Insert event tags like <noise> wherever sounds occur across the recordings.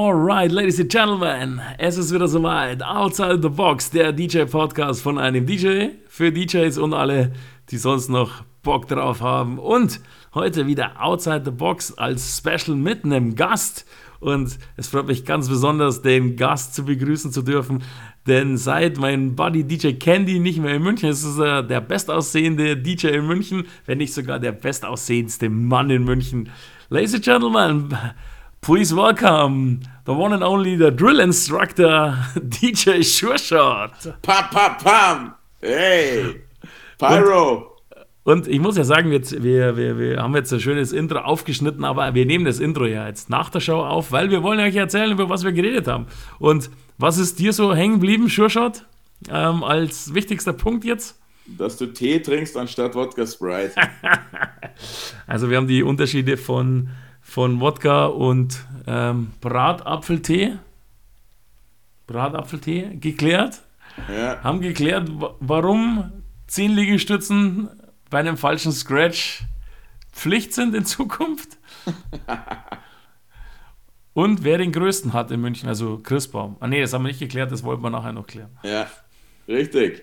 Alright, ladies and gentlemen, es ist wieder soweit. Outside the Box, der DJ-Podcast von einem DJ für DJs und alle, die sonst noch Bock drauf haben. Und heute wieder Outside the Box als Special mit einem Gast. Und es freut mich ganz besonders, den Gast zu begrüßen zu dürfen. Denn seit mein Buddy DJ Candy nicht mehr in München ist, ist er der bestaussehende DJ in München, wenn nicht sogar der bestaussehendste Mann in München. Ladies and Gentlemen, Please welcome the one and only the drill instructor, <laughs> DJ Sureshot. Pam, pam, pam. Hey, Pyro. Und, und ich muss ja sagen, jetzt, wir, wir, wir haben jetzt ein schönes Intro aufgeschnitten, aber wir nehmen das Intro ja jetzt nach der Show auf, weil wir wollen euch erzählen, über was wir geredet haben. Und was ist dir so hängen geblieben, Sureshot, ähm, als wichtigster Punkt jetzt? Dass du Tee trinkst anstatt Wodka Sprite. <laughs> also wir haben die Unterschiede von von Wodka und ähm, Bratapfeltee. Bratapfeltee geklärt. Ja. Haben geklärt, warum 10 Liegestützen bei einem falschen Scratch Pflicht sind in Zukunft. <laughs> und wer den größten hat in München, also Christbaum. Ah nee, das haben wir nicht geklärt, das wollten wir nachher noch klären. Ja, richtig.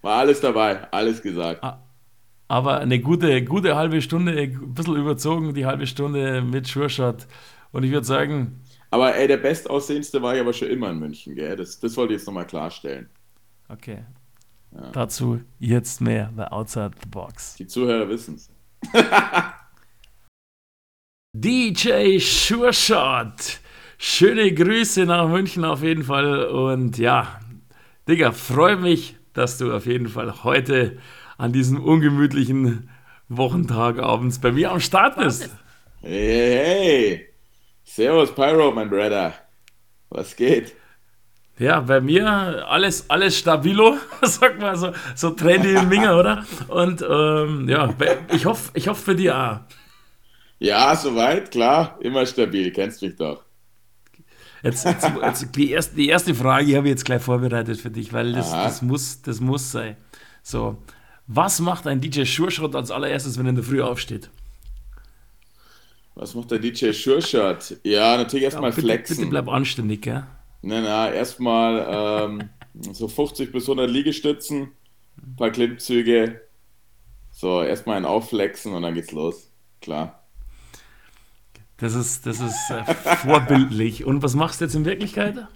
War alles dabei, alles gesagt. Ah, aber eine gute, gute halbe Stunde, ein bisschen überzogen, die halbe Stunde mit Schurschat. Und ich würde sagen. Aber ey, der Bestaussehendste war ich aber schon immer in München, gell? Das, das wollte ich jetzt nochmal klarstellen. Okay. Ja. Dazu jetzt mehr bei Outside the Box. Die Zuhörer wissen es. <laughs> <laughs> DJ Sureshot. Schöne Grüße nach München auf jeden Fall. Und ja, Digga, freue mich, dass du auf jeden Fall heute an diesem ungemütlichen Wochentag abends bei mir am Start bist. Hey, hey. Servus, Pyro, mein Brother. Was geht? Ja, bei mir alles, alles stabilo, <laughs> sag mal so, so trendy im Minger, oder? Und ähm, ja, ich hoffe ich hoff für dich auch. Ja, soweit, klar, immer stabil, kennst mich doch. Jetzt, jetzt, jetzt die, erste, die erste Frage habe ich jetzt gleich vorbereitet für dich, weil das, das, muss, das muss sein. So, was macht ein DJ Sure als allererstes, wenn er in der Früh aufsteht? Was macht der DJ Sure Ja, natürlich erstmal ja, flexen. Bitte bleib anständig, gell? Nein, nein, erstmal ähm, <laughs> so 50 bis 100 Liegestützen, ein paar Klimmzüge. So, erstmal ein Aufflexen und dann geht's los. Klar. Das ist, das ist äh, vorbildlich. Und was machst du jetzt in Wirklichkeit?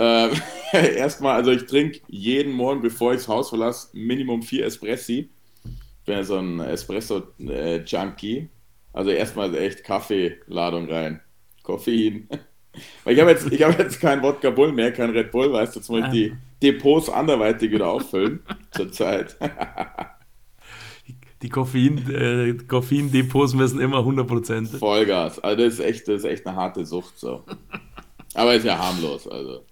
Äh, <laughs> erstmal, also ich trinke jeden Morgen, bevor ich das Haus verlasse, Minimum vier Espressi. Ich bin ja so ein Espresso-Junkie. Äh, also erstmal echt Kaffeeladung rein. Koffein. <laughs> Weil ich habe jetzt, hab jetzt keinen Wodka Bull mehr, kein Red Bull, weißt du, jetzt muss ich die Depots anderweitig wieder auffüllen <laughs> zurzeit. die Koffein, äh, Koffein-Depots müssen immer 100%. Vollgas. Also das ist echt, das ist echt eine harte Sucht so. Aber ist ja harmlos, also.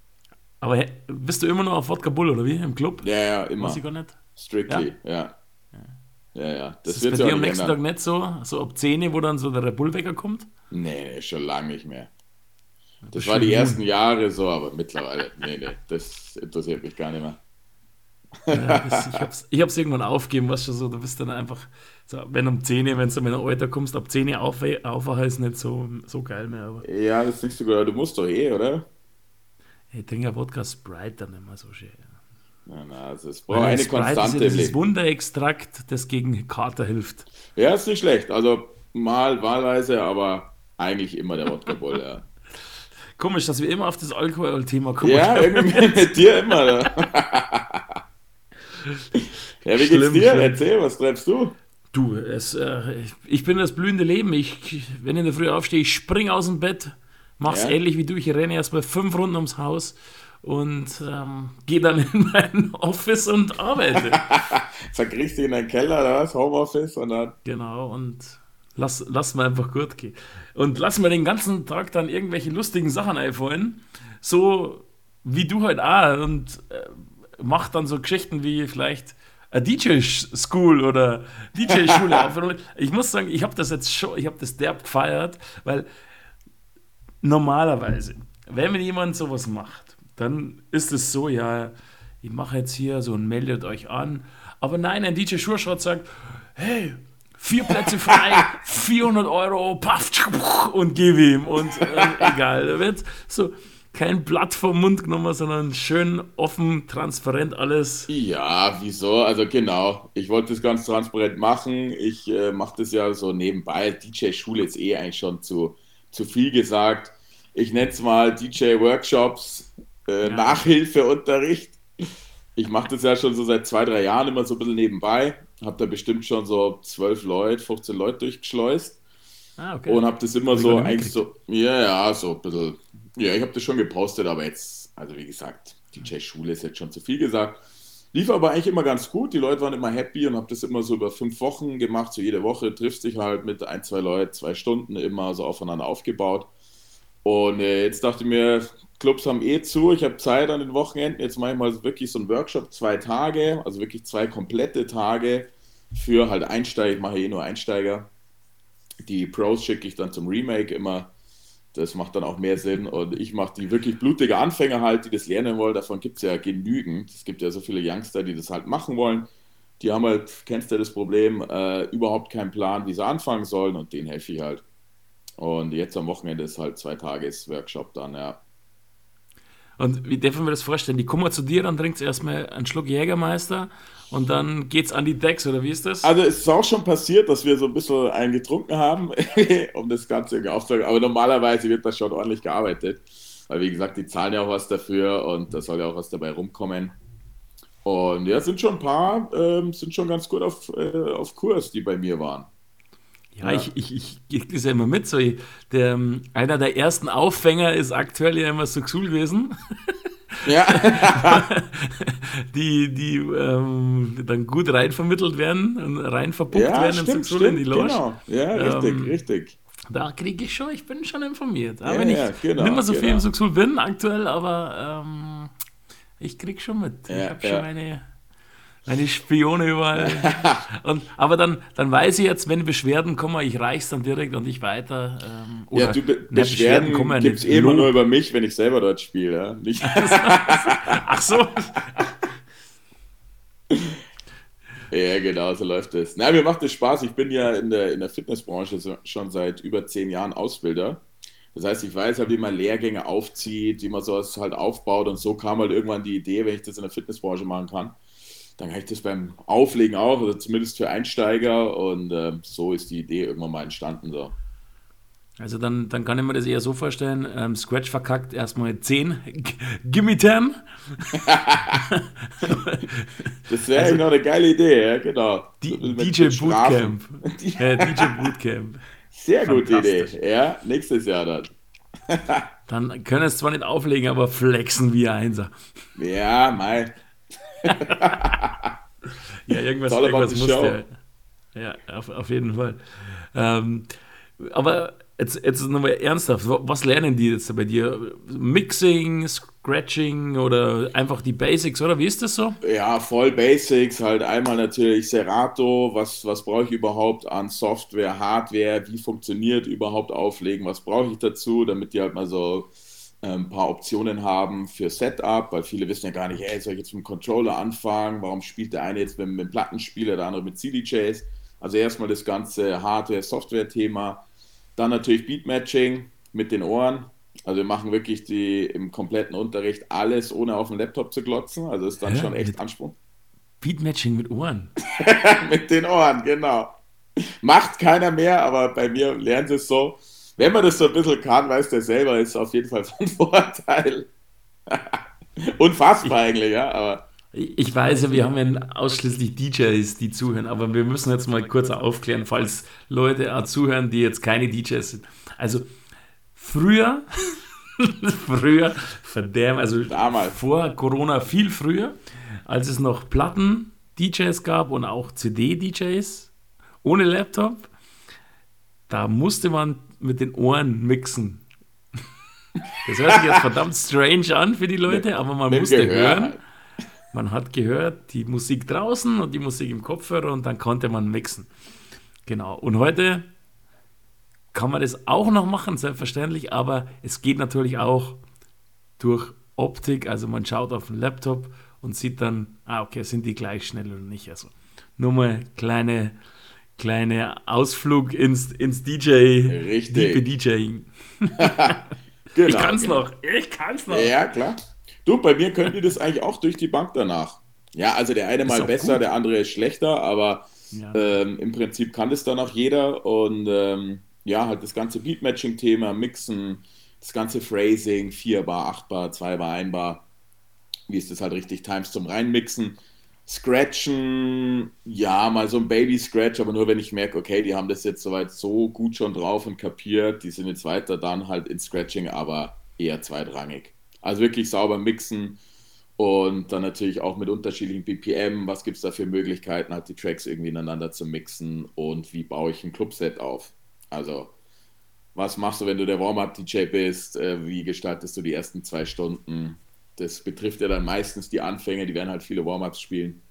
Aber bist du immer noch auf Wodka Bull oder wie? Im Club? Ja, ja, immer. Weiß ich gar nicht. Strictly, ja. Ja, ja. ja. Das, das wird bei dir am nächsten ändern. Tag nicht so, so ab 10 wo dann so der Bull-Wecker kommt? Nee, nee, schon lange nicht mehr. Das, das war die ersten Jahre so, aber mittlerweile, nee, nee, das interessiert mich gar nicht mehr. Ja, das, ich, hab's, ich hab's irgendwann aufgegeben, was schon so, du bist dann einfach, so, wenn um 10 wenn du in ein Alter kommst, ab 10 Uhr auf, aufwachen ist nicht so, so geil mehr. Aber. Ja, das ist nicht so gut, du musst doch eh, oder? Ich trinke Wodka Sprite dann immer so schön. Ja, na, also es braucht eine Sprite konstante ist ja dieses Wunderextrakt, das gegen Kater hilft. Ja, ist nicht schlecht. Also mal wahlweise, aber eigentlich immer der Wodka Bull, ja. <laughs> Komisch, dass wir immer auf das Alkohol-Thema kommen. Ja, <laughs> irgendwie mit dir immer. ja, wie schlimm, geht's dir? Schlimm. Erzähl, was treibst du? Du, es, äh, ich bin das blühende Leben. Ich, wenn ich in der Früh aufstehe, ich spring aus dem Bett, Mach's ja. ähnlich wie du. Ich renne erstmal fünf Runden ums Haus und ähm, gehe dann in mein <laughs> Office und arbeite. <laughs> Verkriegst dich in deinen Keller oder was? Homeoffice und dann. Genau, und lass, lass mir einfach gut gehen. Und lass mir den ganzen Tag dann irgendwelche lustigen Sachen einfallen. So wie du halt auch. Und äh, mach dann so Geschichten wie vielleicht DJ-School oder DJ-Schule. <laughs> ich muss sagen, ich habe das jetzt schon, ich habe das derb gefeiert, weil normalerweise, wenn jemand sowas macht, dann ist es so, ja, ich mache jetzt hier so und meldet euch an. Aber nein, ein DJ Schurschrott sagt, hey, vier Plätze frei, <laughs> 400 Euro, paff, und gib ihm. Und äh, egal, da wird so kein Blatt vom Mund genommen, sondern schön offen, transparent alles. Ja, wieso? Also genau, ich wollte das ganz transparent machen. Ich äh, mache das ja so nebenbei. DJ-Schule ist eh eigentlich schon zu, zu viel gesagt. Ich nenne es mal DJ-Workshops, äh, ja. Nachhilfeunterricht. Ich mache das ja schon so seit zwei, drei Jahren immer so ein bisschen nebenbei. Habe da bestimmt schon so zwölf Leute, 15 Leute durchgeschleust. Ah, okay. Und habe das immer so eigentlich so, ja, ja, so ein bisschen, ja, ich habe das schon gepostet, aber jetzt, also wie gesagt, DJ-Schule ist jetzt schon zu viel gesagt. Lief aber eigentlich immer ganz gut, die Leute waren immer happy und habe das immer so über fünf Wochen gemacht, so jede Woche triffst dich halt mit ein, zwei Leuten, zwei Stunden immer so aufeinander aufgebaut. Und äh, jetzt dachte ich mir, Clubs haben eh zu, ich habe Zeit an den Wochenenden, jetzt mache ich mal wirklich so einen Workshop, zwei Tage, also wirklich zwei komplette Tage für halt Einsteiger, ich mache eh nur Einsteiger. Die Pros schicke ich dann zum Remake immer, das macht dann auch mehr Sinn und ich mache die wirklich blutige Anfänger halt, die das lernen wollen, davon gibt es ja genügend. Es gibt ja so viele Youngster, die das halt machen wollen. Die haben halt, kennst du das Problem, äh, überhaupt keinen Plan, wie sie anfangen sollen und denen helfe ich halt. Und jetzt am Wochenende ist halt zwei Tages Workshop dann, ja. Und wie dürfen wir das vorstellen? Die kommen zu dir, dann trinkt erstmal einen Schluck Jägermeister und dann geht's an die Decks, oder wie ist das? Also es ist auch schon passiert, dass wir so ein bisschen einen getrunken haben, <laughs> um das Ganze irgendwie aufzunehmen. Aber normalerweise wird das schon ordentlich gearbeitet. Weil wie gesagt, die zahlen ja auch was dafür und da soll ja auch was dabei rumkommen. Und ja, sind schon ein paar, ähm, sind schon ganz gut auf, äh, auf Kurs, die bei mir waren. Ja, ja. ich, ich, ich gehe das ja immer mit. So, der, einer der ersten Auffänger ist aktuell ja immer Suxul gewesen. <laughs> Ja. <laughs> die die ähm, dann gut reinvermittelt werden und rein verbucht ja, werden stimmt, Suxul in die Loge. Genau. Ja, richtig, ähm, richtig. Da kriege ich schon, ich bin schon informiert. Aber ja, wenn ich ja, genau, nicht mehr so genau. viel im Suxul bin aktuell, aber ähm, ich kriege schon mit. ich habe schon meine meine Spione überall. <laughs> und, aber dann, dann weiß ich jetzt, wenn Beschwerden kommen, ich reich's dann direkt und nicht weiter. Ähm, oder, ja, du, Be ne, Beschwerden, Beschwerden gibt es eh immer nur über mich, wenn ich selber dort spiele. Ja? Nicht <laughs> Ach so. <laughs> ja, genau, so läuft es. Na, mir macht es Spaß. Ich bin ja in der, in der Fitnessbranche schon seit über zehn Jahren Ausbilder. Das heißt, ich weiß halt, wie man Lehrgänge aufzieht, wie man sowas halt aufbaut und so kam halt irgendwann die Idee, wenn ich das in der Fitnessbranche machen kann, dann kann ich das beim Auflegen auch, oder zumindest für Einsteiger. Und äh, so ist die Idee irgendwann mal entstanden. So. Also dann, dann kann ich mir das eher so vorstellen, ähm, Scratch verkackt erstmal 10, gimme 10. <laughs> das wäre also, noch eine geile Idee, ja, genau. Die, DJ Bootcamp. <laughs> ja, DJ <laughs> Bootcamp. Sehr gute Idee, ja, nächstes Jahr dann. dann können es zwar nicht auflegen, aber flexen wie Einser. Ja, mal. <laughs> ja, irgendwas, irgendwas muss der. Ja, auf, auf jeden Fall. Ähm, aber jetzt, jetzt nochmal ernsthaft, was lernen die jetzt bei dir? Mixing, Scratching oder einfach die Basics, oder wie ist das so? Ja, voll Basics, halt einmal natürlich Serato, was, was brauche ich überhaupt an Software, Hardware, wie funktioniert überhaupt Auflegen, was brauche ich dazu, damit die halt mal so ein paar Optionen haben für Setup, weil viele wissen ja gar nicht, hey, soll ich jetzt mit dem Controller anfangen? Warum spielt der eine jetzt mit, mit dem Plattenspieler, der andere mit CDJs? Also erstmal das ganze Hardware-Software-Thema. Dann natürlich Beatmatching mit den Ohren. Also wir machen wirklich die im kompletten Unterricht alles, ohne auf dem Laptop zu glotzen. Also ist dann ja, schon echt Anspruch. Beatmatching mit Ohren. <laughs> mit den Ohren, genau. Macht keiner mehr, aber bei mir lernt es so wenn man das so ein bisschen kann, weiß der selber, ist auf jeden Fall von <laughs> Vorteil. Unfassbar eigentlich, ja, aber. Ich weiß ja, wir haben ja ausschließlich DJs, die zuhören, aber wir müssen jetzt mal kurz aufklären, falls Leute auch zuhören, die jetzt keine DJs sind. Also früher, <laughs> früher, verdammt, also Damals. vor Corona viel früher, als es noch Platten-DJs gab und auch CD-DJs ohne Laptop, da musste man mit den Ohren mixen. Das hört sich jetzt verdammt strange an für die Leute, aber man musste hören. Man hat gehört die Musik draußen und die Musik im Kopfhörer und dann konnte man mixen. Genau. Und heute kann man das auch noch machen, selbstverständlich, aber es geht natürlich auch durch Optik. Also man schaut auf den Laptop und sieht dann, ah, okay, sind die gleich schnell oder nicht. Also nur mal kleine kleiner Ausflug ins, ins DJ, Richtig. DJing. <laughs> Genau, Ich kann's noch, ich kann's noch. Ja, klar. Du, bei mir könnt ihr das eigentlich auch durch die Bank danach. Ja, also der eine mal auch besser, gut. der andere ist schlechter, aber Ja. ähm, im Prinzip kann das dann auch jeder. Und ähm, ja, halt das ganze Beatmatching-Thema, Mixen, das ganze Phrasing, 4 Bar, 8 Bar, 2 Bar, 1 Bar. Wie ist das halt richtig? Times zum Reinmixen. Scratchen, ja, mal so ein Baby-Scratch, aber nur wenn ich merke, okay, die haben das jetzt soweit so gut schon drauf und kapiert, die sind jetzt weiter dann halt in Scratching, aber eher zweitrangig. Also wirklich sauber mixen und dann natürlich auch mit unterschiedlichen BPM, was gibt es da für Möglichkeiten, halt die Tracks irgendwie ineinander zu mixen und wie baue ich ein Clubset auf. Also, was machst du, wenn du der Warm-Up-DJ bist? Äh, Wie gestaltest du die ersten zwei Stunden? Das betrifft ja dann meistens die Anfänger, die werden halt viele Warm-Ups spielen.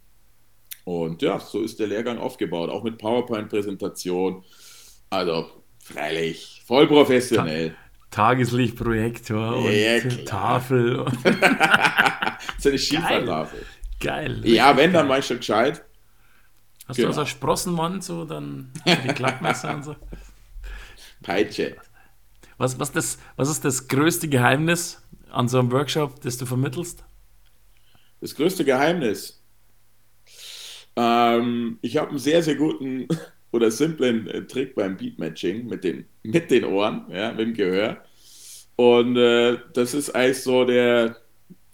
Und ja, so ist der Lehrgang aufgebaut, auch mit PowerPoint-Präsentation. Also, freilich, voll professionell. Tageslichtprojektor und Ja, klar. Tafel. <laughs> so eine Schiefertafel. Geil. Ja, wenn, dann mach ich schon gescheit. Hast genau. du also eine Sprossenwand, so dann die Klappmesser und so? <laughs> Peitsche. Was, was, das, was ist das größte Geheimnis an so einem Workshop, das du vermittelst? Das größte Geheimnis. Ähm, ich habe einen sehr, sehr guten <laughs> oder simplen äh, Trick beim Beatmatching mit den, mit den Ohren, ja, mit dem Gehör. Und äh, das ist eigentlich so der,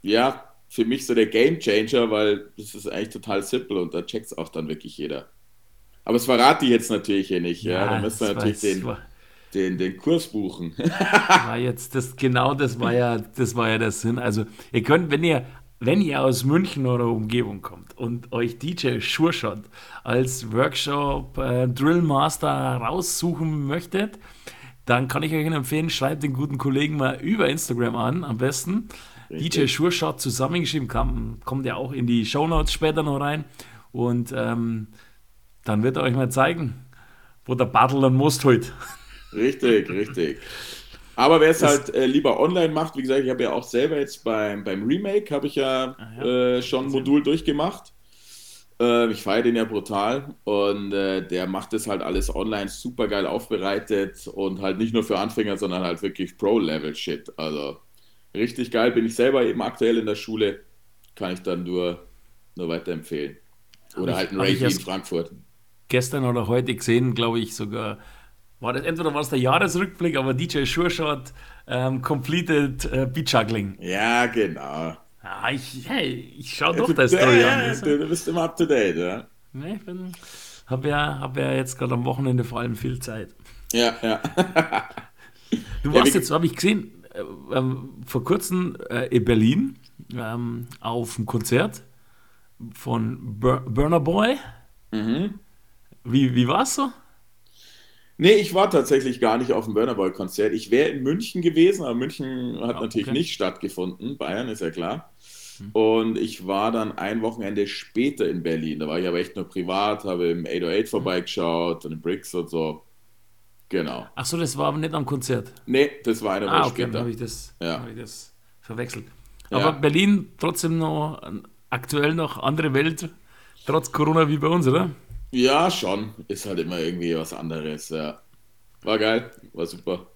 ja, für mich so der Game Changer, weil das ist eigentlich total simpel und da checkt es auch dann wirklich jeder. Aber das verrate ich jetzt natürlich hier nicht, ja. da müssen wir das natürlich den, den, den Kurs buchen. <laughs> war jetzt das genau das war ja das war ja der Sinn. Also ihr könnt, wenn ihr wenn ihr aus München oder Umgebung kommt und euch DJ Sureshot als Workshop äh, Drillmaster raussuchen möchtet, dann kann ich euch empfehlen, schreibt den guten Kollegen mal über Instagram an, am besten. Richtig. DJ Sureshot zusammengeschrieben, kam, kommt ja auch in die Shownotes später noch rein. Und ähm, dann wird er euch mal zeigen, wo der Battle dann Most holt. <laughs> Richtig, richtig. Aber wer es halt äh, lieber online macht, wie gesagt, ich habe ja auch selber jetzt beim, beim Remake, habe ich ja, Ah, ja. Äh, schon ein Modul durchgemacht. Äh, ich feiere den ja brutal und äh, der macht das halt alles online super geil aufbereitet und halt nicht nur für Anfänger, sondern halt wirklich Pro-Level-Shit. Also richtig geil, bin ich selber eben aktuell in der Schule, kann ich dann nur, nur weiterempfehlen. Oder ich- halt ein hab Rave in Frankfurt. gestern oder heute gesehen, glaube ich sogar. War das, entweder war es der Jahresrückblick, aber DJ Sureshot ähm, completed äh, Beat Juggling. Ja, genau. Ah, ich, hey, ich schaue doch das Story ja, an. Das, du, bist immer up to date, ja. ne, ich bin, habe ja, hab ja jetzt gerade am Wochenende vor allem viel Zeit. Ja, ja. Du Ja, warst wie- jetzt, habe ich gesehen, äh, ähm, vor kurzem äh, in Berlin ähm, auf einem Konzert von Bur Burner Boy. Mhm. Wie, wie war es so? Nee, ich war tatsächlich gar nicht auf dem Burner Boy Konzert. Ich wäre in München gewesen, aber München hat Ah, natürlich okay. nicht stattgefunden. Bayern ist ja klar. Und ich war dann ein Wochenende später in Berlin. Da war ich aber echt nur privat, habe im 808 vorbeigeschaut und im Bricks und so. Genau. Ach so, das war aber nicht am Konzert. Nee, das war eine Woche Ah, okay, dann später. habe ich, das- Ja. hab ich das verwechselt. Ja. Aber Berlin trotzdem noch aktuell noch andere Welt, trotz Corona wie bei uns, oder? Ja, schon. Ist halt immer irgendwie was anderes. Ja. War geil, war super.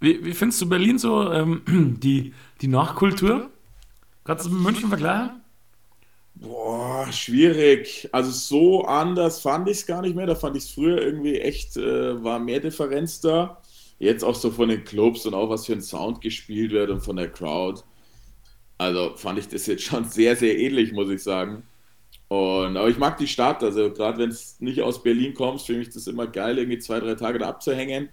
Wie, wie findest du Berlin so, ähm, <clears throat> die, die Nachkultur? Kannst du es mit München vergleichen? Boah, schwierig. Also so anders fand ich es gar nicht mehr. Da fand ich es früher irgendwie echt, äh, war mehr Differenz da. Jetzt auch so von den Clubs und auch was für ein Sound gespielt wird und von der Crowd. Also fand ich das jetzt schon <laughs> sehr, sehr ähnlich, muss ich sagen. Und, aber ich mag die Stadt, also gerade wenn es nicht aus Berlin kommst, finde ich das immer geil, irgendwie zwei, drei Tage da abzuhängen.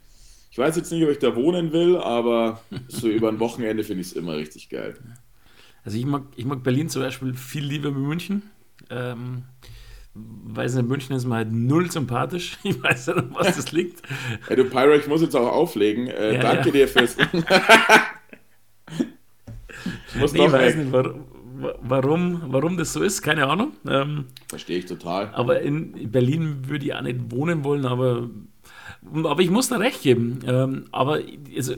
Ich weiß jetzt nicht, ob ich da wohnen will, aber so <laughs> über ein Wochenende finde ich es immer richtig geil. Also ich mag, ich mag Berlin zum Beispiel viel lieber wie München. Ähm, weiß nicht, München ist mir halt null sympathisch. <laughs> Ich weiß nicht, an was das <laughs> liegt. Ey, du Pyro, ich muss jetzt auch auflegen. Äh, Ja, danke ja. dir fürs. ich muss Nee, ich weiß weg. nicht, warum, warum, warum das so ist, keine Ahnung. Ähm, Verstehe ich total. aber in Berlin würde ich auch nicht wohnen wollen, aber, aber ich muss da recht geben. Ähm, aber, also,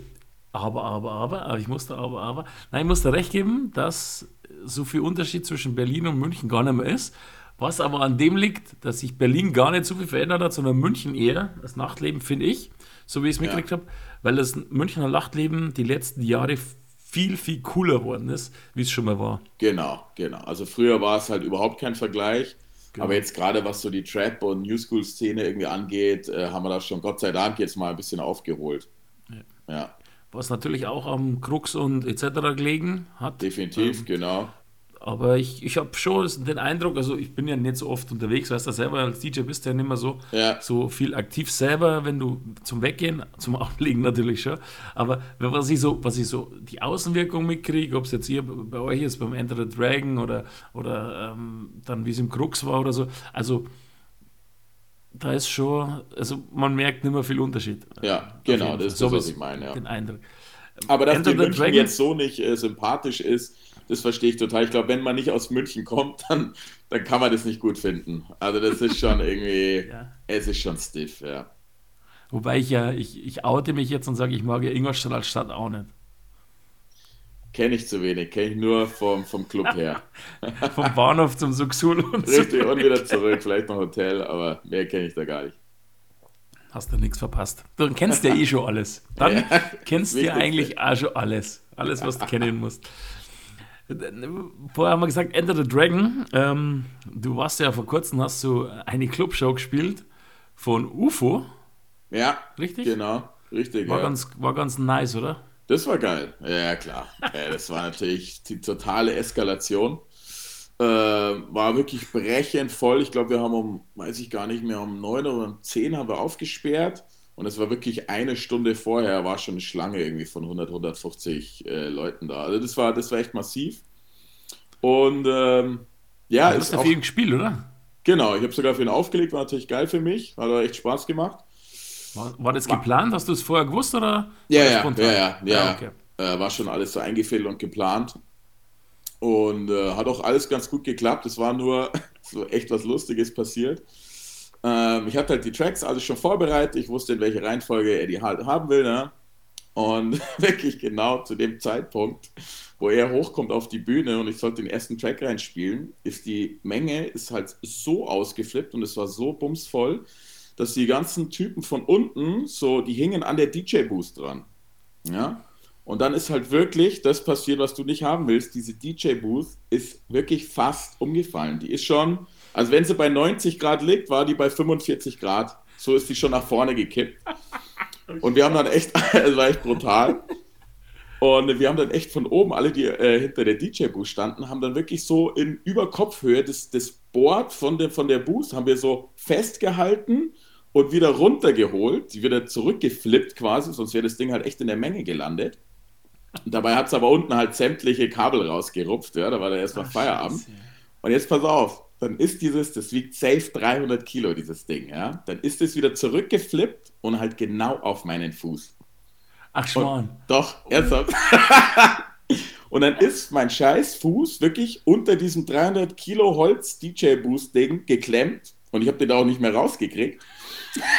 aber, aber, aber, aber, ich muss da aber, aber, nein, ich muss da recht geben, dass so viel Unterschied zwischen Berlin und München gar nicht mehr ist, Was aber an dem liegt, dass sich Berlin gar nicht so viel verändert hat, sondern München eher, das Nachtleben, finde ich, so wie ich es mitgekriegt Ja. habe, weil das Münchner Nachtleben die letzten Jahre viel, viel cooler geworden ist, wie es schon mal war. Genau, genau. Also früher war es halt überhaupt kein Vergleich. Genau. Aber jetzt gerade was so die Trap- und New School-Szene irgendwie angeht, äh, haben wir da schon Gott sei Dank jetzt mal ein bisschen aufgeholt. Ja, Was natürlich auch am Krux und etc. gelegen hat. definitiv, genau. Aber ich, ich habe schon den Eindruck, also ich bin ja nicht so oft unterwegs, weißt du selber, als DJ bist du ja nicht mehr so, Ja. so viel aktiv selber, wenn du zum Weggehen, zum Ablegen natürlich schon. Aber was ich so, was ich so die Außenwirkung mitkriege, ob es jetzt hier bei euch ist, beim Enter the Dragon oder, oder ähm, dann wie es im Krux war oder so, also da ist schon, also man merkt nicht mehr viel Unterschied. Ja, genau, das ist das, was ich meine, ja. Den Eindruck. Aber dass Enter die the München Dragon- jetzt so nicht äh, sympathisch ist, das verstehe ich total. Ich glaube, wenn man nicht aus München kommt, dann, dann kann man das nicht gut finden. Also das ist schon <laughs> irgendwie, Ja. es ist schon stiff, ja. Wobei ich ja, ich, ich oute mich jetzt und sage, ich mag ja Ingolstadt als Stadt auch nicht. Kenne ich zu wenig, kenne ich nur vom, vom Club her. <laughs> Vom Bahnhof zum Suxul und. <laughs> Richtig, und wieder zurück, vielleicht noch Hotel, aber mehr kenne ich da gar nicht. Hast du nichts verpasst. Du kennst ja eh schon alles. Dann Ja, kennst du ja eigentlich auch schon alles. Alles, was du kennen musst. Vorher haben wir gesagt, Enter the Dragon. Ähm, du warst ja vor kurzem, hast du eine Clubshow gespielt von UFO, Ja, richtig? genau, richtig. War, ja. ganz, war ganz nice, oder? Das war geil. Ja, klar. <laughs> Ja, das war natürlich die totale Eskalation. Äh, war wirklich brechend voll. Ich glaube, wir haben um, weiß ich gar nicht mehr, um 9 oder um 10 haben wir aufgesperrt. Und es war wirklich eine Stunde vorher, war schon eine Schlange irgendwie von 100, 150 äh, Leuten da. Also das war, das war echt massiv. Und ähm, ja, du ist hast ja auch, viel gespielt, oder? genau, ich habe sogar für ihn aufgelegt, war natürlich geil für mich, hat auch echt Spaß gemacht. War, war das geplant? Hast du es vorher gewusst oder? Ja, ja, ja, ja, ja. Ah, okay. Äh, war schon alles so eingefädelt und geplant. Und äh, hat auch alles ganz gut geklappt. Es war nur <laughs> so echt was Lustiges passiert. Ähm, ich hatte halt die Tracks alles schon vorbereitet. Ich wusste, in welche Reihenfolge er die halt haben will. Ne? Und <laughs> wirklich genau zu dem Zeitpunkt, wo er hochkommt auf die Bühne und ich sollte den ersten Track reinspielen, ist die Menge ist halt so ausgeflippt und es war so bumsvoll, dass die ganzen Typen von unten so, die hingen an der DJ-Boost dran. Ja. Und dann ist halt wirklich das passiert, was du nicht haben willst. Diese DJ-Booth ist wirklich fast umgefallen. Die ist schon, also wenn sie bei 90 Grad liegt, war die bei 45 Grad. So ist die schon nach vorne gekippt. Und wir haben dann echt, <laughs> es war echt brutal. Und wir haben dann echt von oben, alle, die äh, hinter der DJ-Booth standen, haben dann wirklich so in Überkopfhöhe das, das Board von der, von der Booth haben wir so festgehalten und wieder runtergeholt, die wieder zurückgeflippt quasi, sonst wäre das Ding halt echt in der Menge gelandet. Und dabei hat es aber unten halt sämtliche Kabel rausgerupft, ja, da war da erstmal Feierabend. Scheiße. Und jetzt pass auf, dann ist dieses, das wiegt safe 300 Kilo, dieses Ding, ja. Dann ist es wieder zurückgeflippt und halt genau auf meinen Fuß. Ach, Schwan. Doch, ernsthaft. <laughs> Und dann ist mein scheiß Fuß wirklich unter diesem 300 Kilo Holz DJ Boost Ding geklemmt und ich habe den da auch nicht mehr rausgekriegt. <laughs>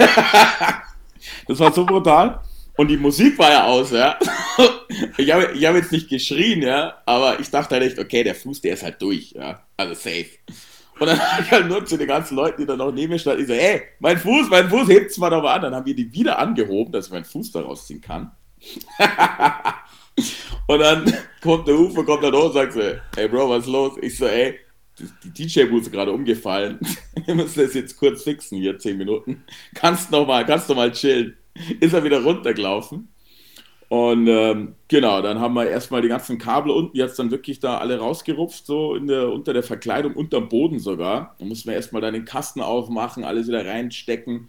das war so brutal. Und die Musik war ja aus, ja. <laughs> Ich habe ich hab jetzt nicht geschrien, ja, aber ich dachte halt echt, okay, der Fuß, der ist halt durch, ja. Also safe. Und dann <laughs> habe ich halt nur zu den ganzen Leuten, die da noch neben mir standen, ich so, ey, mein Fuß, mein Fuß, hebt's mal doch mal an. Dann haben wir die wieder angehoben, dass ich meinen Fuß da rausziehen kann. <laughs> und dann kommt der Ufer, kommt dann hoch und sagt so, ey Bro, was ist los? Ich so, ey, die DJ-Booth ist gerade umgefallen. Wir müssen das jetzt kurz fixen hier, 10 Minuten. Kannst noch mal, kannst noch mal chillen. <laughs> Ist er wieder runtergelaufen. Und ähm, genau, dann haben wir erstmal die ganzen Kabel unten, jetzt dann wirklich da alle rausgerupft, so in der, unter der Verkleidung, unterm Boden sogar. Da mussten wir erstmal dann den Kasten aufmachen, alles wieder reinstecken.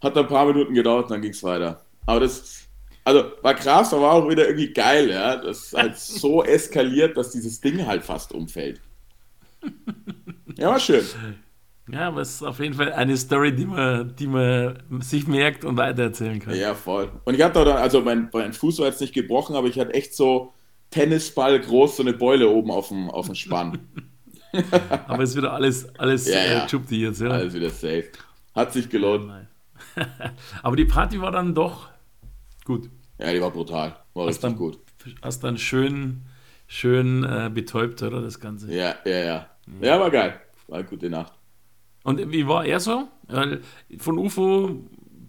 Hat dann ein paar Minuten gedauert und dann ging es weiter. Aber das, also war krass, aber auch wieder irgendwie geil, ja. Das ist halt <laughs> so eskaliert, dass dieses Ding halt fast umfällt. Ja, war schön. Ja, aber es ist auf jeden Fall eine Story, die man, die man sich merkt und weitererzählen kann. Ja, voll. Und ich hatte dann, also mein, mein Fuß war jetzt nicht gebrochen, aber ich hatte echt so Tennisball groß, so eine Beule oben auf dem, auf dem Spann. <laughs> Aber es ist wieder alles, alles Ja, äh, ja. Schubti jetzt, ja. Alles wieder safe. Hat sich gelohnt. Nein. <laughs> Aber die Party war dann doch gut. Ja, die war brutal. War Hast richtig dann, gut. hast dann schön, schön äh, betäubt, oder das Ganze? Ja, ja, ja. Ja, war geil. War eine gute Nacht. Und wie war er so? Weil von UFO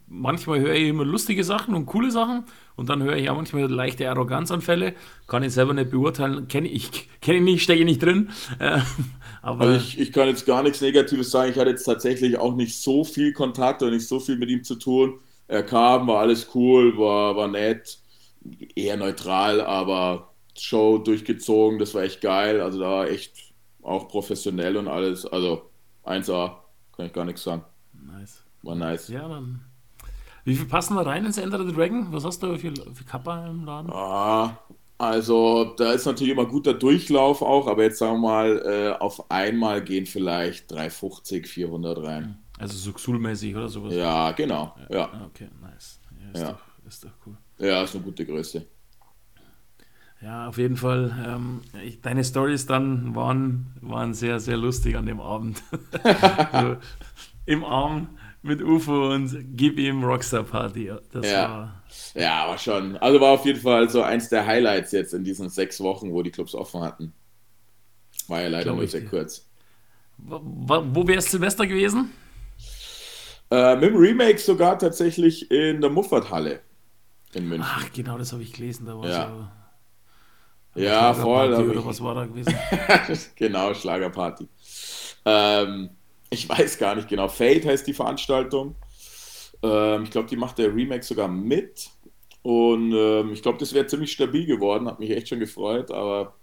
manchmal höre ich immer lustige Sachen und coole Sachen und dann höre ich auch manchmal leichte Arroganzanfälle. Kann ich selber nicht beurteilen, kenne ich, <laughs> kenn ich nicht, stecke ich nicht drin. Äh, aber Also ich, ich kann jetzt gar nichts Negatives sagen. Ich hatte jetzt tatsächlich auch nicht so viel Kontakt oder nicht so viel mit ihm zu tun. Er kam, war alles cool, war, war nett, eher neutral, aber Show durchgezogen, das war echt geil. Also da war echt auch professionell und alles. Also 1A, kann ich gar nichts sagen. nice. War nice. Ja, dann. Wie viel passen da rein ins Enter the Dragon? Was hast du für, für Kappa im Laden? Ah, also da ist natürlich immer guter Durchlauf auch, aber jetzt sagen wir mal, äh, auf einmal gehen vielleicht 350, 400 rein. Also so Xul-mäßig oder sowas? Ja, genau. Ja, Ah, Okay, nice. Ja, ist, Ja. Doch, ist doch cool. ja, ist eine gute Größe. Ja, auf jeden Fall. Ähm, ich, deine Stories dann waren, waren sehr, sehr lustig an dem Abend. <laughs> so, Im Arm mit UFO und gib ihm Rockstar Party. Das Ja. war. Ja, aber schon. Also war auf jeden Fall so eins der Highlights jetzt in diesen sechs Wochen, wo die Clubs offen hatten. War ja leider nur sehr kurz. Wo, wo wär's Silvester gewesen? Äh, mit dem Remake sogar tatsächlich in der Muffathalle in München. Ach, genau, das habe ich gelesen. Da war Ja. Ja, voll. Oder ich- was war da gewesen? <laughs> genau, Schlagerparty. Ähm, ich weiß gar nicht genau. Fate heißt die Veranstaltung. Ähm, ich glaube, die macht der Remake sogar mit. Und ähm, ich glaube, das wäre ziemlich stabil geworden. Hat mich echt schon gefreut, aber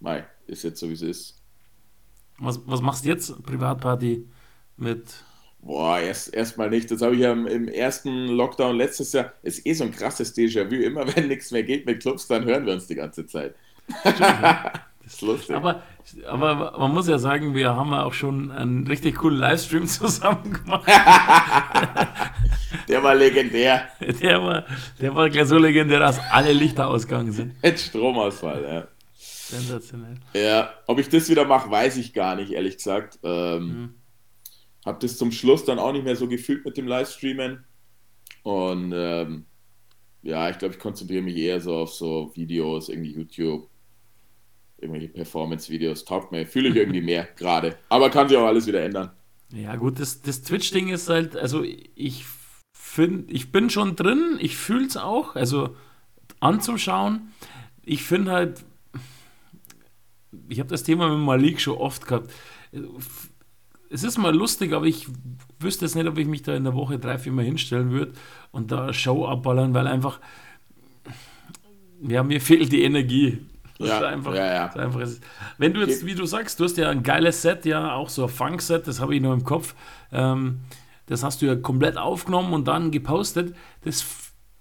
mei, ist jetzt so, wie es ist. Was, was machst du jetzt? Privatparty mit. Boah, erst erstmal nicht. Das habe ich ja im, im ersten Lockdown letztes Jahr. Ist eh so ein krasses Déjà-vu. Immer <laughs> wenn nichts mehr geht mit Clubs, dann hören wir uns die ganze Zeit. <laughs> das ist lustig. Aber, aber man muss ja sagen, wir haben ja auch schon einen richtig coolen Livestream <laughs> zusammen gemacht. <laughs> Der war legendär. Der war, der war gleich so legendär, dass alle Lichter ausgegangen sind. Mit Stromausfall, ja. Sensationell. Ja, ob ich das wieder mache, weiß ich gar nicht, ehrlich gesagt. Ähm, Mhm. Hab das zum Schluss dann auch nicht mehr so gefühlt mit dem Livestreamen. Und ähm, ja, ich glaube, ich konzentriere mich eher so auf so Videos, irgendwie YouTube, irgendwelche Performance-Videos. Taugt mir, fühle ich irgendwie mehr gerade. Aber kann sich auch alles wieder ändern. Ja, gut, das, das Twitch-Ding ist halt, also ich finde, ich bin schon drin, ich fühle es auch, also anzuschauen. Ich finde halt, ich habe das Thema mit Malik schon oft gehabt. Es ist mal lustig, aber ich wüsste jetzt nicht, ob ich mich da in der Woche drei, vier Mal hinstellen würde und da Show abballern, weil einfach, ja, mir fehlt die Energie. Das Ja, ist einfach, ja, ja. ist einfach. Wenn du jetzt, wie du sagst, du hast ja ein geiles Set, ja, auch so ein Funk-Set, das habe ich noch im Kopf. Ähm, das hast du ja komplett aufgenommen und dann gepostet. Das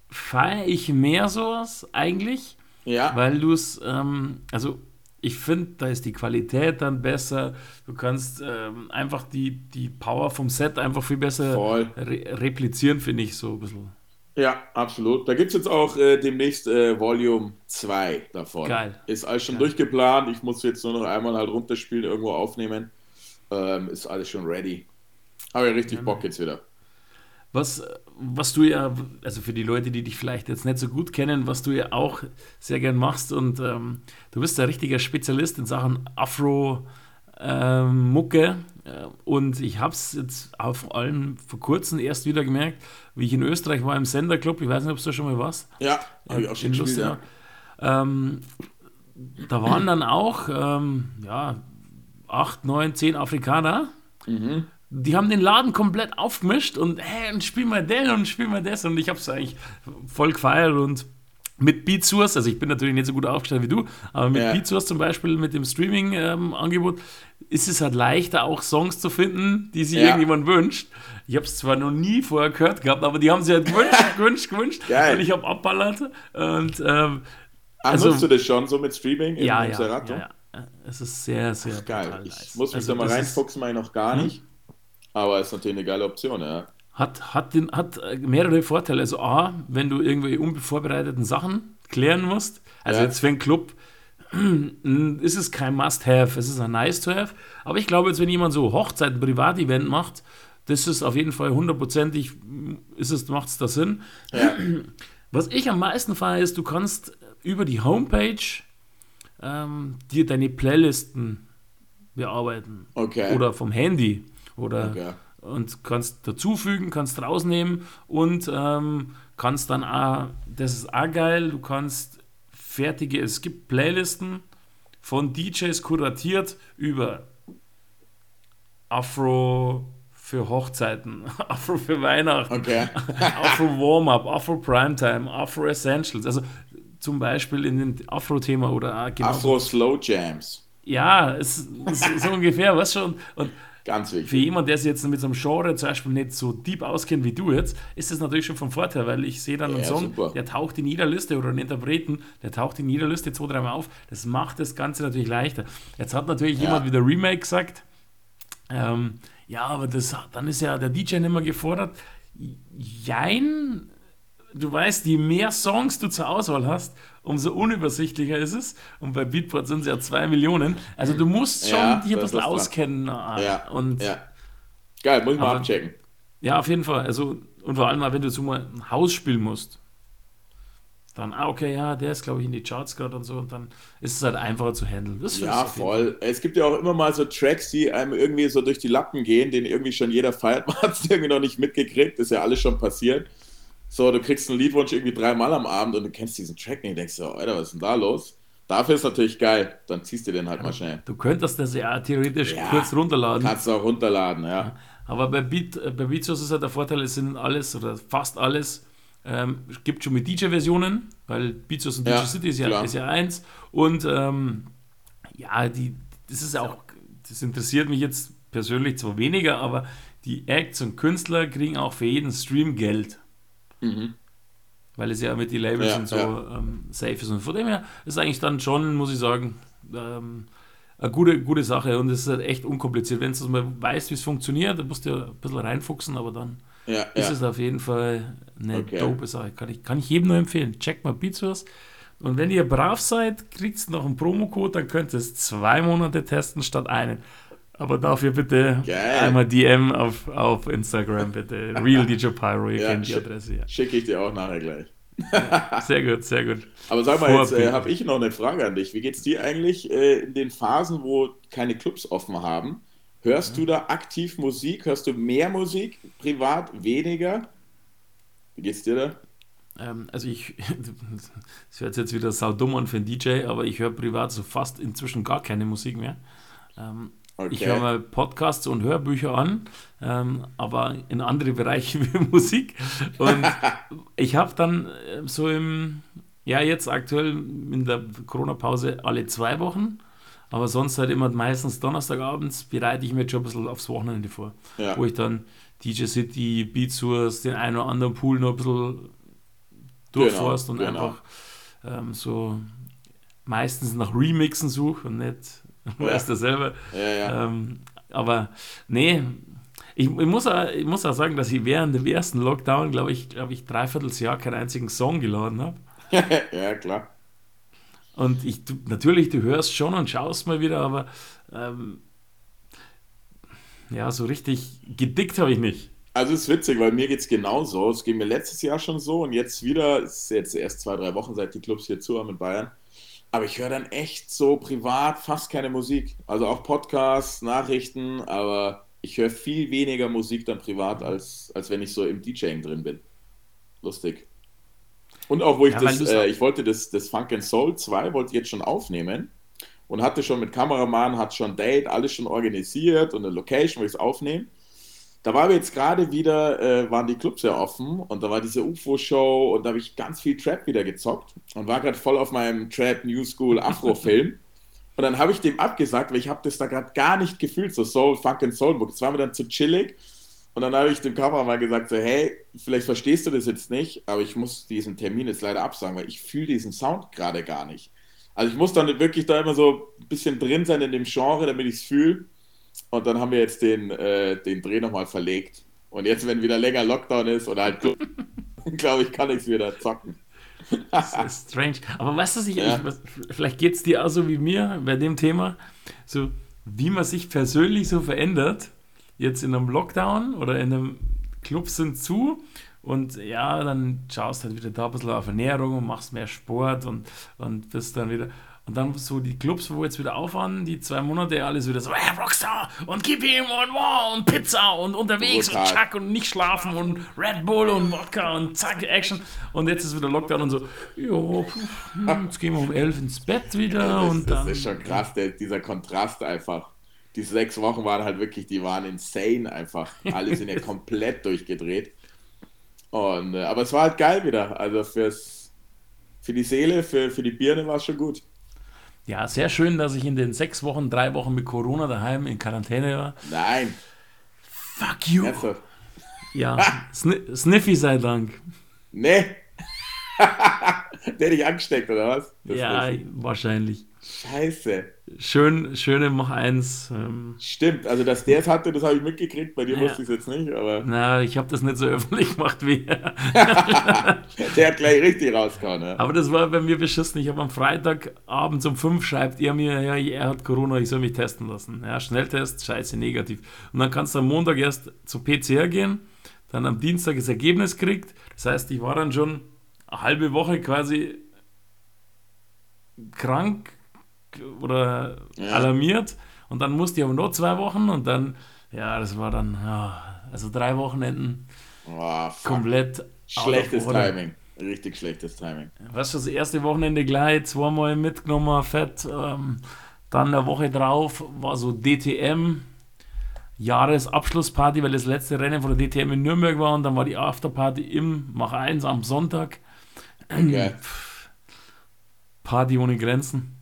feiere ich mehr sowas eigentlich, Ja, weil du es, ähm, also ich finde, da ist die Qualität dann besser. Du kannst ähm, einfach die, die Power vom Set einfach viel besser re replizieren, finde ich so ein bisschen. Ja, absolut. Da gibt es jetzt auch äh, demnächst äh, Volume 2 davon. Geil. Ist alles schon Geil. durchgeplant. Ich muss jetzt nur noch einmal halt runterspielen, irgendwo aufnehmen. Ähm, ist alles schon ready. Habe ja richtig Bock jetzt wieder. Was, was du ja, also für die Leute, die dich vielleicht jetzt nicht so gut kennen, was du ja auch sehr gern machst und ähm, du bist ein richtiger Spezialist in Sachen Afro-Mucke äh, und ich habe es jetzt auch vor allem vor kurzem erst wieder gemerkt, wie ich in Österreich war im Senderclub, ich weiß nicht, ob du schon mal warst, Ja, habe ich auch schon gespielt. Ja. Ähm, da waren dann auch, ähm, ja, acht, neun, zehn Afrikaner. Mhm. Die haben den Laden komplett aufgemischt und hey, und spiel mal den und spiel mal das. Und ich habe es eigentlich voll gefeiert und mit Beat Source, also ich bin natürlich nicht so gut aufgestellt wie du, aber mit Ja. Beat Source zum Beispiel, mit dem Streaming-Angebot, ist es halt leichter, auch Songs zu finden, die sich Ja. irgendjemand wünscht. Ich habe es zwar noch nie vorher gehört gehabt, aber die haben sie halt gewünscht, <laughs> gewünscht, gewünscht. Geil. Und ich habe abballert. Und ähm, Ach, Also- nutzt du das schon so mit Streaming im, ja, im ja, Serato? ja, ja. Es ist sehr, sehr Geil. brutal Ich nice. muss mich Also da mal reinfuchsen, mache ich noch gar nicht. Aber ist natürlich eine geile Option, ja. Hat, hat, den, hat äh, mehrere Vorteile. Also A, wenn du irgendwelche unbevorbereiteten Sachen klären musst, also Ja. jetzt für einen Club <clears throat> ist es kein Must-Have, es ist ein Nice-to-Have. Aber ich glaube jetzt, wenn jemand so Hochzeit, ein Privat-Event macht, das ist auf jeden Fall hundertprozentig, ist es, macht es da Sinn. Ja, <clears throat> Was ich am meisten feiere, ist, du kannst über die Homepage ähm, dir deine Playlisten bearbeiten okay. oder vom Handy. Oder Okay. Und kannst dazufügen, kannst rausnehmen und ähm, kannst dann auch, das ist auch geil, du kannst fertige, es gibt Playlisten von DJs kuratiert über Afro für Hochzeiten, <laughs> Afro für Weihnachten, Okay. <laughs> Afro Warm-Up, Afro Primetime, Afro Essentials. Also zum Beispiel in dem Afro-Thema oder auch genau. Afro Slow Jams. Ja, es ist so ungefähr, was schon. Und Ganz für wichtig. jemanden, der sich jetzt mit so einem Genre zum Beispiel nicht so deep auskennt wie du jetzt, ist das natürlich schon vom Vorteil, weil ich sehe dann einen Ja, Song, super. der taucht in jeder Liste oder einen Interpreten, der taucht in jeder Liste zwei, dreimal auf. Das macht das Ganze natürlich leichter. Jetzt hat natürlich Ja. jemand wieder Remake gesagt, ähm, ja, aber das, dann ist ja der DJ nicht mehr gefordert. Jein, du weißt, je mehr Songs du zur Auswahl hast, umso unübersichtlicher ist es. Und bei Beatport sind es ja zwei Millionen. Also du musst schon Ja, dich ein bisschen auskennen. äh, Ja. Und Ja. Geil, muss ich mal Aber- abchecken. ja, auf jeden Fall. Also, und vor allem, wenn du so mal ein Haus spielen musst, dann, ah, okay, ja, der ist, glaube ich, in die Charts gerade und so, und dann ist es halt einfacher zu handeln. Das Ja, voll. Es gibt ja auch immer mal so Tracks, die einem irgendwie so durch die Lappen gehen, den irgendwie schon jeder feiert. <laughs> Man hat es irgendwie noch nicht mitgekriegt, ist ja alles schon passiert. So, du kriegst einen Liedwunsch irgendwie dreimal am Abend und du kennst diesen Track nicht denkst so, Alter, was ist denn da los? Dafür ist natürlich geil. Dann ziehst du den halt mal schnell. Du könntest das ja theoretisch Ja. kurz runterladen. Kannst du auch runterladen, ja. Aber bei, Beat, äh, bei Beatsource ist halt der Vorteil, es sind alles oder fast alles, ähm, es gibt schon mit DJ-Versionen, weil Beatsource und Ja, DJ City ist ja, ist ja eins. Und ähm, ja, die, das ist auch, das interessiert mich jetzt persönlich zwar weniger, aber die Acts und Künstler kriegen auch für jeden Stream Geld. Mhm. Weil es ja mit den Labels Ja, und so ja. ähm, safe ist. Und von dem her ist eigentlich dann schon, muss ich sagen, ähm, eine gute, gute Sache und es ist halt echt unkompliziert. Wenn du mal weißt, wie es funktioniert, dann musst du ja ein bisschen reinfuchsen, aber dann Ja, ist es auf jeden Fall eine Okay. dope Sache. Kann ich, kann ich jedem nur empfehlen. Checkt mal Beatsource. Und wenn ihr brav seid, kriegt ihr noch einen Promocode, dann könnt ihr es zwei Monate testen statt einen. Aber dafür bitte Geil. einmal DM auf, auf Instagram, bitte. <laughs> Real DJ Pyro, ihr Ja, kennt die. Adresse. Ja. Schicke ich dir auch nachher gleich. <laughs> Sehr gut, sehr gut. Aber sag mal, jetzt äh, Vorbild. habe ich noch eine Frage an dich. Wie geht's dir eigentlich äh, in den Phasen, wo keine Clubs offen haben? Hörst du da aktiv Musik? Hörst du mehr Musik? Privat weniger? Wie geht's dir da? Ähm, also ich, <laughs> das hört jetzt wieder saudumm an für einen DJ, aber ich höre privat so fast inzwischen gar keine Musik mehr. Ähm, Ich Okay. höre mal Podcasts und Hörbücher an, ähm, aber in andere Bereiche <laughs> wie Musik. Und <laughs> ich habe dann äh, so im, ja jetzt aktuell in der Corona-Pause alle zwei Wochen, aber sonst halt immer meistens Donnerstagabends bereite ich mir schon ein bisschen aufs Wochenende vor, Ja. wo ich dann DJ City, Beat Source, den einen oder anderen Pool noch ein bisschen durchforst und genau. einfach ähm, so meistens nach Remixen suche und nicht, <laughs> Selber, Ja, ja. ähm, aber nee, ich, ich, muss auch, ich muss auch sagen, dass ich während dem ersten Lockdown, glaube ich, glaube ich, dreiviertel Jahr keinen einzigen Song geladen habe. <laughs> ja, klar. Und ich, du, natürlich, du hörst schon und schaust mal wieder, aber ähm, ja, so richtig gedickt habe ich nicht. Also es ist witzig, weil mir geht's genauso. Es ging mir letztes Jahr schon so und jetzt wieder, es ist jetzt erst zwei, drei Wochen, seit die Clubs hier zu haben in Bayern. Aber ich höre dann echt so privat fast keine Musik. Also auch Podcasts, Nachrichten, aber ich höre viel weniger Musik dann privat, als, als wenn ich so im DJing drin bin. Lustig. Und auch wo ich Ja, das, äh, ich wollte das, das Funk and Soul 2, wollte ich jetzt schon aufnehmen und hatte schon mit Kameramann, hat schon Date, alles schon organisiert und eine Location, wo ich es aufnehme. Da war aber jetzt gerade wieder, äh, waren die Clubs ja offen und da war diese UFO-Show und da habe ich ganz viel Trap wieder gezockt und war gerade voll auf meinem Trap New School Afro-Film. <laughs> und dann habe ich dem abgesagt, weil ich habe das da gerade gar nicht gefühlt, so Soul, Funk and Soulbook. Das war mir dann zu chillig. Und dann habe ich dem Kameramann gesagt, so, hey, vielleicht verstehst du das jetzt nicht, aber ich muss diesen Termin jetzt leider absagen, weil ich fühle diesen Sound gerade gar nicht. Also ich muss dann wirklich da immer so ein bisschen drin sein in dem Genre, damit ich es fühle. Und dann haben wir jetzt den, äh, den Dreh nochmal verlegt. Und jetzt, wenn wieder länger Lockdown ist oder halt, <laughs> <laughs> glaube ich, kann ich es wieder zocken. Das ist strange. Aber weißt du, ich, Ja. ich, vielleicht geht es dir auch so wie mir bei dem Thema, so wie man sich persönlich so verändert, jetzt in einem Lockdown oder in einem Club sind zu und ja, dann schaust halt wieder da ein bisschen auf Ernährung und machst mehr Sport und, und bist dann wieder. Und dann so die Clubs, wo jetzt wieder auffahren, die zwei Monate, alles wieder so, hey, Rockstar und gib ihm und wow und Pizza und unterwegs Brutal. und Chuck und nicht schlafen und Red Bull und Wodka und zack, Action. Und jetzt ist wieder Lockdown und so, jo, hm, jetzt gehen wir um elf ins Bett wieder Das, und das dann. ist schon krass, der, dieser Kontrast einfach. Die sechs Wochen waren halt wirklich, die waren insane einfach. Alle sind ja <laughs> komplett durchgedreht. Und, äh, aber es war halt geil wieder. Also fürs, für die Seele, für, für die Birne war es schon gut. Ja, sehr schön, dass ich in den sechs Wochen, drei Wochen mit Corona daheim in Quarantäne war. Nein, Fuck you. ernsthaft. Ja, Sni Sniffy sei Dank. Nee. Der dich angesteckt, oder was? Das ja, wahrscheinlich. Scheiße. Schön, schöne Mach eins. Ähm, Stimmt, also dass der es hatte, das habe ich mitgekriegt. Bei dir Ja. wusste ich es jetzt nicht, aber na, ich habe das nicht so <laughs> öffentlich gemacht wie er. <laughs> der hat gleich richtig rausgehauen. Ja. Aber das war bei mir beschissen. Ich habe am Freitagabend um 5 schreibt er mir, ja, er hat Corona, ich soll mich testen lassen. Ja, Schnelltest, scheiße, negativ. Und dann kannst du am Montag erst zur PCR gehen, dann am Dienstag das Ergebnis kriegt. Das heißt, ich war dann schon halbe Woche quasi krank oder alarmiert. Und dann musste ich aber noch zwei Wochen und dann, ja, das war dann, ja, also drei Wochenenden Oh, komplett. Schlechtes. Timing. Richtig schlechtes Timing. Weißt du, das erste Wochenende gleich zweimal mitgenommen, fett. Ähm, dann eine Woche drauf war so DTM, Jahresabschlussparty, weil das letzte Rennen von der DTM in Nürnberg war und dann war die Afterparty im Mach 1 am Sonntag. Okay. <clears throat> Party ohne Grenzen.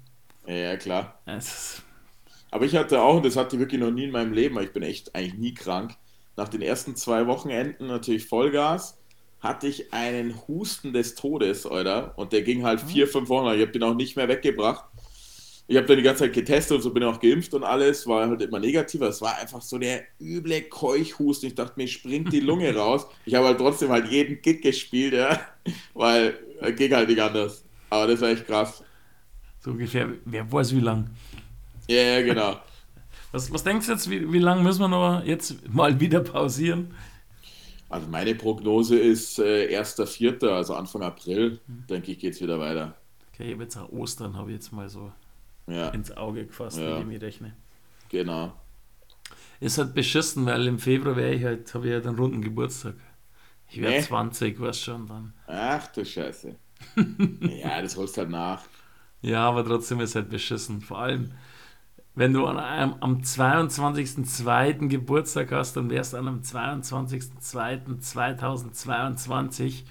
Ja, klar. Aber ich hatte auch, und das hatte ich wirklich noch nie in meinem Leben, aber ich bin echt eigentlich nie krank. Nach den ersten zwei Wochenenden natürlich Vollgas, hatte ich einen Husten des Todes, oder? Und der ging halt vier, fünf Wochen lang. Ich habe den auch nicht mehr weggebracht. Ich habe dann die ganze Zeit getestet und so bin auch geimpft und alles, war halt immer negativ. aber Es war einfach so der üble Keuchhusten. Ich dachte, mir springt die Lunge <laughs> raus. Ich habe halt trotzdem halt jeden Gig gespielt, ja, weil äh, ging halt nicht anders. Aber das war echt krass. so ungefähr, wer weiß wie lang. Ja, ja, genau. <laughs> Was, was denkst du jetzt, wie, wie lange müssen wir noch jetzt mal wieder pausieren? Also meine Prognose ist äh, 1.4., also Anfang April, denke ich, geht es wieder weiter. Okay, ich habe jetzt auch Ostern, habe ich jetzt mal so Ja, ins Auge gefasst, Ja. wie ich mich rechne. genau. Ist halt beschissen, weil im Februar wäre ich halt, habe ich halt einen runden Geburtstag. Ich werde Nee. 20, weißt schon dann. Ach du Scheiße. <laughs> ja, das holst halt nach. Ja, aber trotzdem ist halt beschissen. Vor allem, wenn du an einem, am 22.02. Geburtstag hast, dann wärst du an einem 22.02.2022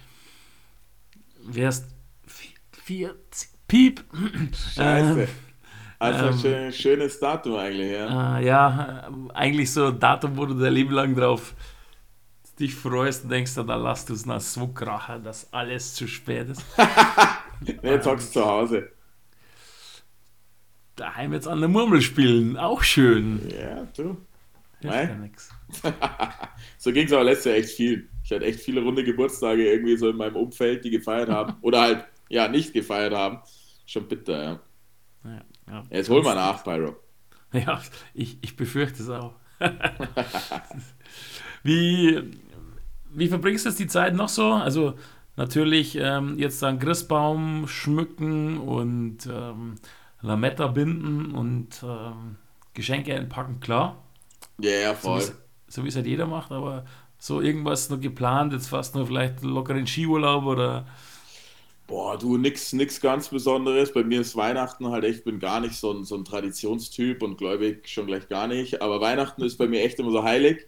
wärst 40 Piep. Scheiße. Ähm, Also ein ähm, schön, schönes Datum eigentlich, ja. Äh, ja, eigentlich so ein Datum, wo du dein Leben lang drauf dich freust und denkst, da lass du es noch so krachen, dass alles zu spät ist. <laughs> Jetzt hockst du zu Hause. Daheim jetzt an der Murmel spielen, auch schön. Ja, du. Hilft Nein. ja nix. <laughs> So ging es aber letztes Jahr echt viel. Ich hatte echt viele runde Geburtstage irgendwie so in meinem Umfeld, die gefeiert haben. <laughs> Oder halt, ja, nicht gefeiert haben. Schon bitter, ja. Ja, ja. Jetzt hol mal nach, Pyro. Ja, ich, ich befürchte es auch. <laughs> wie, wie verbringst du jetzt die Zeit noch so? Also natürlich ähm, jetzt dann Christbaum schmücken und ähm, Lametta binden und ähm, Geschenke einpacken, klar. Ja, ja, So voll. wie's- so wie es halt jeder macht, aber so irgendwas noch geplant, jetzt fast nur vielleicht einen lockeren Skiurlaub oder Boah, du, nix, nix ganz Besonderes. Bei mir ist Weihnachten halt echt, bin gar nicht so ein, so ein Traditionstyp und gläubig schon gleich gar nicht. Aber Weihnachten ist bei mir echt immer so heilig.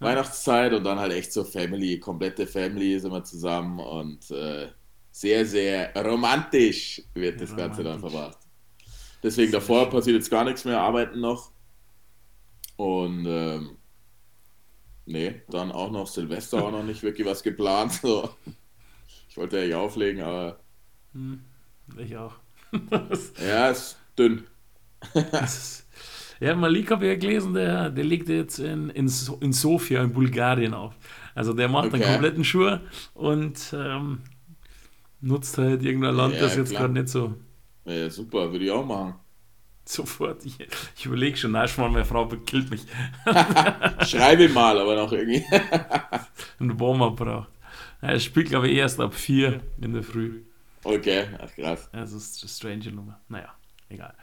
Weihnachtszeit und dann halt echt so Family, komplette Family sind wir zusammen und äh, sehr, sehr romantisch wird das Ganze dann Romantisch. verbracht. Deswegen Sehr davor schön. passiert jetzt gar nichts mehr, arbeiten noch. Und ähm, nee, dann auch noch Silvester auch noch nicht wirklich was geplant. <laughs> So. Ich wollte ja nicht auflegen, aber hm, ich auch. <laughs> <laughs> ja, ist dünn. <laughs> Ja, Malik habe ich ja gelesen, der, der legt jetzt in, in, So- in Sofia in Bulgarien auf. Also der macht einen Okay. kompletten Schuh und ähm, nutzt halt irgendein Land, Ja, das jetzt gerade nicht so Ja, super, würde ich auch machen. sofort. Ich, ich überlege schon, schon mal, meine Frau killt mich. Schreibe mal, aber noch irgendwie. Einen Warm-up braucht. Er spielt, glaube ich, erst ab vier in der Früh. Okay, ach krass. Also ist eine strange Nummer. Naja. Egal.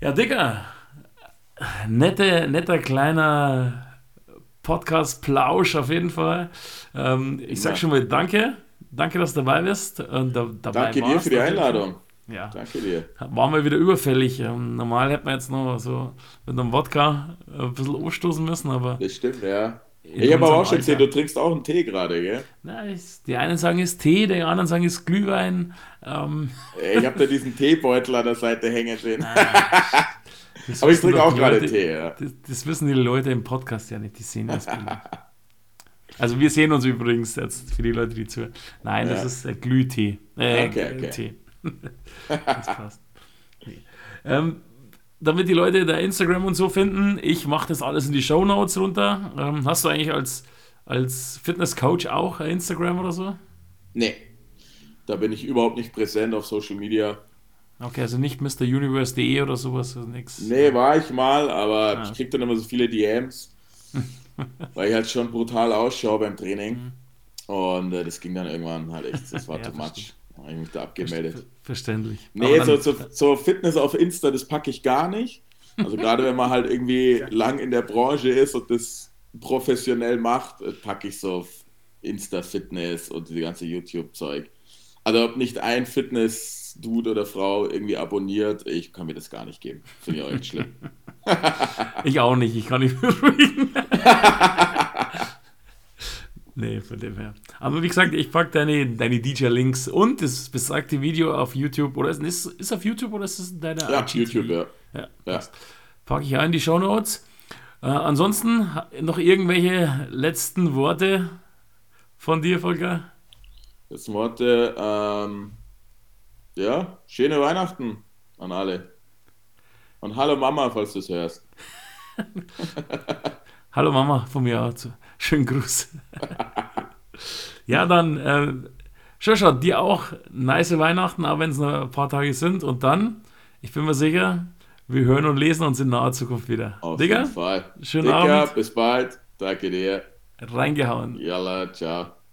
Ja, Dicker, nette, netter kleiner Podcast-Plausch auf jeden Fall. Ähm, ich sag schon mal Danke. Danke, dass du dabei bist. Und da, dabei Danke dir für die Einladung. Ja. Danke dir. War mal wieder überfällig. Ähm, normal hätte man jetzt noch so mit einem Wodka ein bisschen anstoßen müssen, aber. Das stimmt, ja. Ich habe aber auch schon gesehen, du trinkst auch einen Tee gerade, gell? Na, ich, die einen sagen, es ist Tee, die anderen sagen, es Glühwein. Ähm. Ich habe da diesen Teebeutel an der Seite hängen sehen. <laughs> aber ich trinke auch gerade Tee, ja. Das, das, wissen die Leute im Podcast ja nicht, die sehen das. also wir sehen uns übrigens jetzt für die Leute, die zuhören. Nein, ja. das ist äh, Glühtee. Äh, okay, okay. Tee. <laughs> das passt. Nee. Ähm, damit die Leute da Instagram und so finden, ich mache das alles in die Show Notes runter. Ähm, hast du eigentlich als, als Fitness-Coach auch Instagram oder so? Nee. Da bin ich überhaupt nicht präsent auf Social Media. Okay, also nicht MrUniverse.de oder sowas, also nix. Nee, war ich mal, aber ah. ich krieg dann immer so viele DMs, <laughs> weil ich halt schon brutal ausschaue beim Training. Mhm. Und äh, das ging dann irgendwann halt echt, das war ja, too much. Habe ich mich da abgemeldet. Verständlich. Nee, so, so, so, Fitness auf Insta, das packe ich gar nicht. Also gerade wenn man halt irgendwie <laughs> lang in der Branche ist und das professionell macht, äh, packe ich so Insta-Fitness und die ganze YouTube-Zeug. Also ob nicht ein Fitness-Dude oder Frau irgendwie abonniert, ich kann mir das gar nicht geben. Finde ich auch echt schlimm. <laughs> ich auch nicht, ich kann nicht <laughs> beruhigen. Nee, von dem her. Aber wie gesagt, ich packe deine, deine DJ-Links und das besagte Video auf YouTube. Oder ist es ist auf YouTube oder ist es deine Ja, IGTV? YouTube, ja. Ja, ja. Packe ich auch in die Show Notes. Äh, ansonsten noch irgendwelche letzten Worte von dir, Volker? Letzten Worte, ähm, ja, schöne Weihnachten an alle. Und hallo Mama, falls du es hörst. <laughs> hallo Mama von mir auch. Schönen Gruß. ja, dann, äh, Schöscher, dir auch nice Weihnachten, auch wenn es noch ein paar Tage sind. Und dann, ich bin mir sicher, wir hören und lesen uns in naher Zukunft wieder. Auf Digga, jeden Fall. Schönen Digga, Abend. bis bald. Danke dir. Reingehauen. Yalla, ciao.